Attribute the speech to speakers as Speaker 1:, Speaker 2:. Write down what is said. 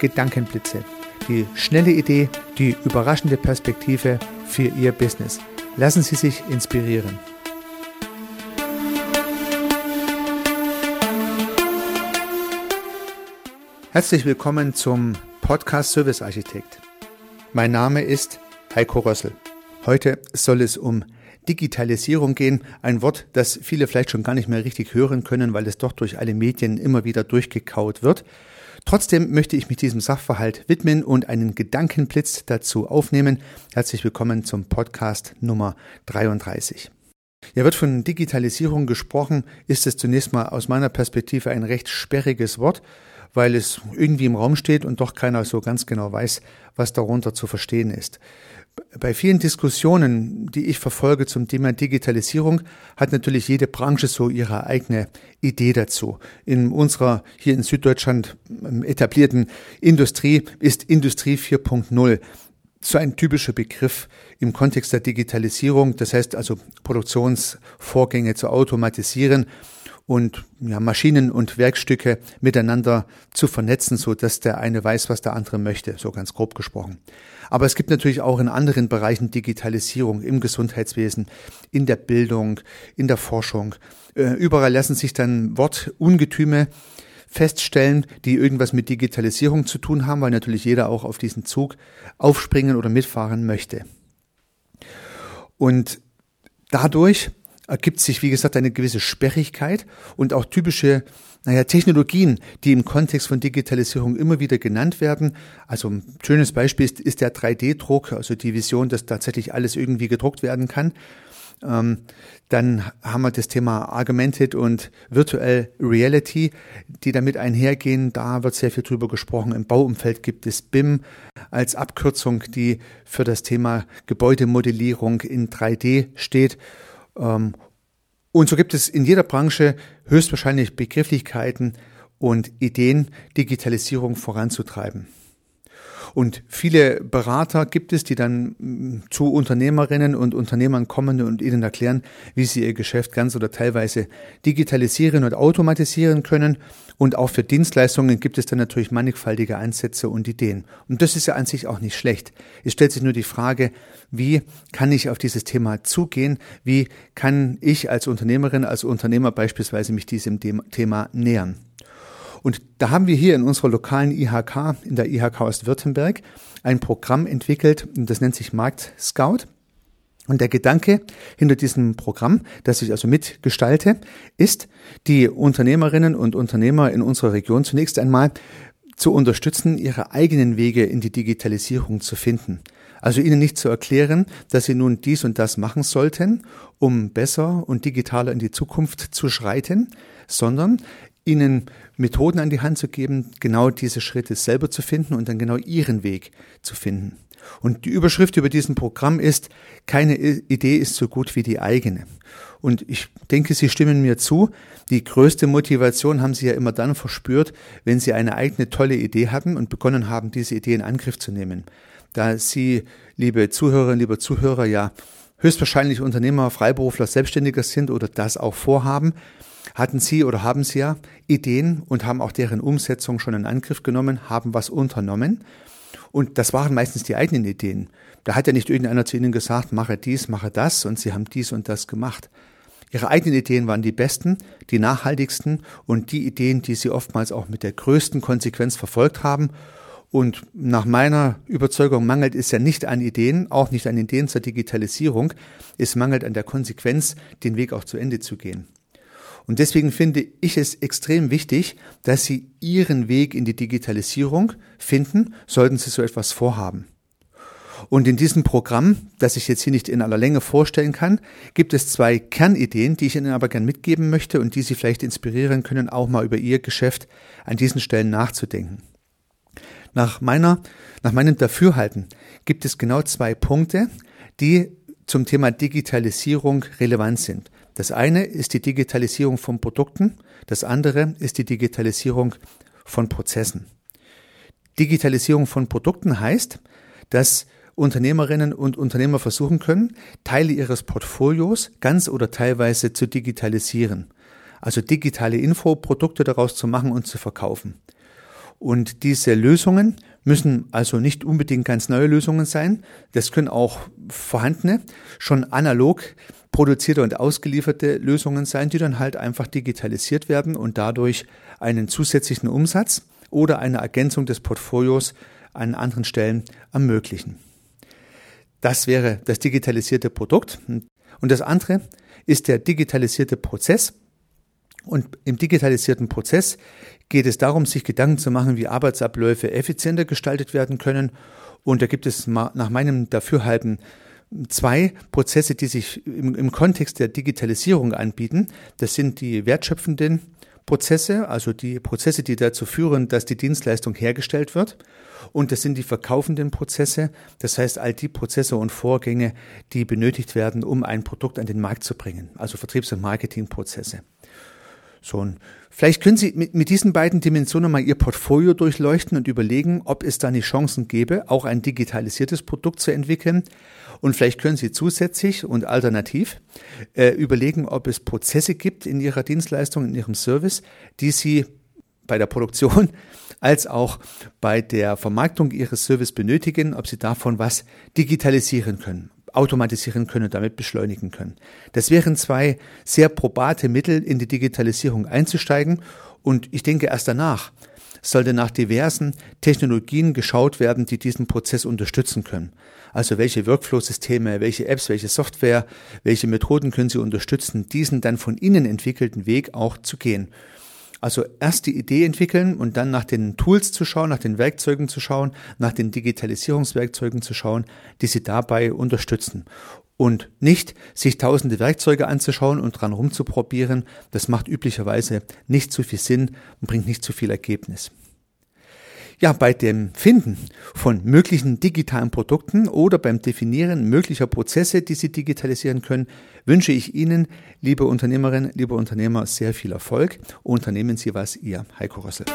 Speaker 1: Gedankenblitze. Die schnelle Idee, die überraschende Perspektive für Ihr Business. Lassen Sie sich inspirieren. Herzlich willkommen zum Podcast Service Architekt. Mein Name ist Heiko Rössel. Heute soll es um Digitalisierung gehen, ein Wort, das viele vielleicht schon gar nicht mehr richtig hören können, weil es doch durch alle Medien immer wieder durchgekaut wird. Trotzdem möchte ich mich diesem Sachverhalt widmen und einen Gedankenblitz dazu aufnehmen. Herzlich willkommen zum Podcast Nummer 33. Ja, wird von Digitalisierung gesprochen, ist es zunächst mal aus meiner Perspektive ein recht sperriges Wort, weil es irgendwie im Raum steht und doch keiner so ganz genau weiß, was darunter zu verstehen ist. Bei vielen Diskussionen, die ich verfolge zum Thema Digitalisierung, hat natürlich jede Branche so ihre eigene Idee dazu. In unserer hier in Süddeutschland ähm, etablierten Industrie ist Industrie 4.0 so ein typischer Begriff im Kontext der Digitalisierung. Das heißt also Produktionsvorgänge zu automatisieren und ja, Maschinen und Werkstücke miteinander zu vernetzen, so dass der eine weiß, was der andere möchte, so ganz grob gesprochen. Aber es gibt natürlich auch in anderen Bereichen Digitalisierung im Gesundheitswesen, in der Bildung, in der Forschung. Äh, überall lassen sich dann Wortungetüme feststellen, die irgendwas mit Digitalisierung zu tun haben, weil natürlich jeder auch auf diesen Zug aufspringen oder mitfahren möchte. Und dadurch ergibt sich, wie gesagt, eine gewisse Sperrigkeit und auch typische naja, Technologien, die im Kontext von Digitalisierung immer wieder genannt werden. Also ein schönes Beispiel ist, ist der 3D-Druck, also die Vision, dass tatsächlich alles irgendwie gedruckt werden kann. Ähm, dann haben wir das Thema Augmented und Virtual Reality, die damit einhergehen. Da wird sehr viel drüber gesprochen. Im Bauumfeld gibt es BIM als Abkürzung, die für das Thema Gebäudemodellierung in 3D steht. Ähm, und so gibt es in jeder Branche höchstwahrscheinlich Begrifflichkeiten und Ideen, Digitalisierung voranzutreiben. Und viele Berater gibt es, die dann mm, zu Unternehmerinnen und Unternehmern kommen und ihnen erklären, wie sie ihr Geschäft ganz oder teilweise digitalisieren und automatisieren können. Und auch für Dienstleistungen gibt es dann natürlich mannigfaltige Ansätze und Ideen. Und das ist ja an sich auch nicht schlecht. Es stellt sich nur die Frage, wie kann ich auf dieses Thema zugehen? Wie kann ich als Unternehmerin, als Unternehmer beispielsweise mich diesem Thema nähern? Und da haben wir hier in unserer lokalen IHK, in der IHK Ostwürttemberg, ein Programm entwickelt, das nennt sich Markt Scout. Und der Gedanke hinter diesem Programm, das ich also mitgestalte, ist, die Unternehmerinnen und Unternehmer in unserer Region zunächst einmal zu unterstützen, ihre eigenen Wege in die Digitalisierung zu finden. Also ihnen nicht zu erklären, dass sie nun dies und das machen sollten, um besser und digitaler in die Zukunft zu schreiten, sondern ihnen Methoden an die Hand zu geben, genau diese Schritte selber zu finden und dann genau ihren Weg zu finden. Und die Überschrift über diesem Programm ist, keine Idee ist so gut wie die eigene. Und ich denke, Sie stimmen mir zu. Die größte Motivation haben Sie ja immer dann verspürt, wenn Sie eine eigene tolle Idee hatten und begonnen haben, diese Idee in Angriff zu nehmen. Da Sie, liebe Zuhörerinnen, liebe Zuhörer, ja höchstwahrscheinlich Unternehmer, Freiberufler, Selbstständiger sind oder das auch vorhaben, hatten Sie oder haben Sie ja Ideen und haben auch deren Umsetzung schon in Angriff genommen, haben was unternommen. Und das waren meistens die eigenen Ideen. Da hat ja nicht irgendeiner zu Ihnen gesagt, mache dies, mache das und Sie haben dies und das gemacht. Ihre eigenen Ideen waren die besten, die nachhaltigsten und die Ideen, die Sie oftmals auch mit der größten Konsequenz verfolgt haben. Und nach meiner Überzeugung mangelt es ja nicht an Ideen, auch nicht an Ideen zur Digitalisierung. Es mangelt an der Konsequenz, den Weg auch zu Ende zu gehen. Und deswegen finde ich es extrem wichtig, dass Sie Ihren Weg in die Digitalisierung finden, sollten Sie so etwas vorhaben. Und in diesem Programm, das ich jetzt hier nicht in aller Länge vorstellen kann, gibt es zwei Kernideen, die ich Ihnen aber gern mitgeben möchte und die Sie vielleicht inspirieren können, auch mal über Ihr Geschäft an diesen Stellen nachzudenken. Nach meiner, nach meinem Dafürhalten gibt es genau zwei Punkte, die zum Thema Digitalisierung relevant sind. Das eine ist die Digitalisierung von Produkten, das andere ist die Digitalisierung von Prozessen. Digitalisierung von Produkten heißt, dass Unternehmerinnen und Unternehmer versuchen können, Teile ihres Portfolios ganz oder teilweise zu digitalisieren. Also digitale Infoprodukte daraus zu machen und zu verkaufen. Und diese Lösungen müssen also nicht unbedingt ganz neue Lösungen sein. Das können auch vorhandene, schon analog produzierte und ausgelieferte Lösungen sein, die dann halt einfach digitalisiert werden und dadurch einen zusätzlichen Umsatz oder eine Ergänzung des Portfolios an anderen Stellen ermöglichen. Das wäre das digitalisierte Produkt. Und das andere ist der digitalisierte Prozess. Und im digitalisierten Prozess geht es darum, sich Gedanken zu machen, wie Arbeitsabläufe effizienter gestaltet werden können. Und da gibt es nach meinem Dafürhalten zwei Prozesse, die sich im, im Kontext der Digitalisierung anbieten. Das sind die wertschöpfenden Prozesse, also die Prozesse, die dazu führen, dass die Dienstleistung hergestellt wird. Und das sind die verkaufenden Prozesse, das heißt all die Prozesse und Vorgänge, die benötigt werden, um ein Produkt an den Markt zu bringen, also Vertriebs- und Marketingprozesse. So, und vielleicht können Sie mit, mit diesen beiden Dimensionen mal Ihr Portfolio durchleuchten und überlegen, ob es da nicht Chancen gäbe, auch ein digitalisiertes Produkt zu entwickeln. Und vielleicht können Sie zusätzlich und alternativ äh, überlegen, ob es Prozesse gibt in Ihrer Dienstleistung, in Ihrem Service, die Sie bei der Produktion als auch bei der Vermarktung Ihres Service benötigen, ob Sie davon was digitalisieren können automatisieren können damit beschleunigen können. Das wären zwei sehr probate Mittel, in die Digitalisierung einzusteigen. Und ich denke, erst danach sollte nach diversen Technologien geschaut werden, die diesen Prozess unterstützen können. Also welche Workflow-Systeme, welche Apps, welche Software, welche Methoden können Sie unterstützen, diesen dann von Ihnen entwickelten Weg auch zu gehen. Also erst die Idee entwickeln und dann nach den Tools zu schauen, nach den Werkzeugen zu schauen, nach den Digitalisierungswerkzeugen zu schauen, die sie dabei unterstützen. Und nicht sich tausende Werkzeuge anzuschauen und dran rumzuprobieren, das macht üblicherweise nicht zu viel Sinn und bringt nicht zu viel Ergebnis. Ja, bei dem Finden von möglichen digitalen Produkten oder beim Definieren möglicher Prozesse, die Sie digitalisieren können, wünsche ich Ihnen, liebe Unternehmerinnen, liebe Unternehmer, sehr viel Erfolg. Unternehmen Sie was, Ihr Heiko Rössel.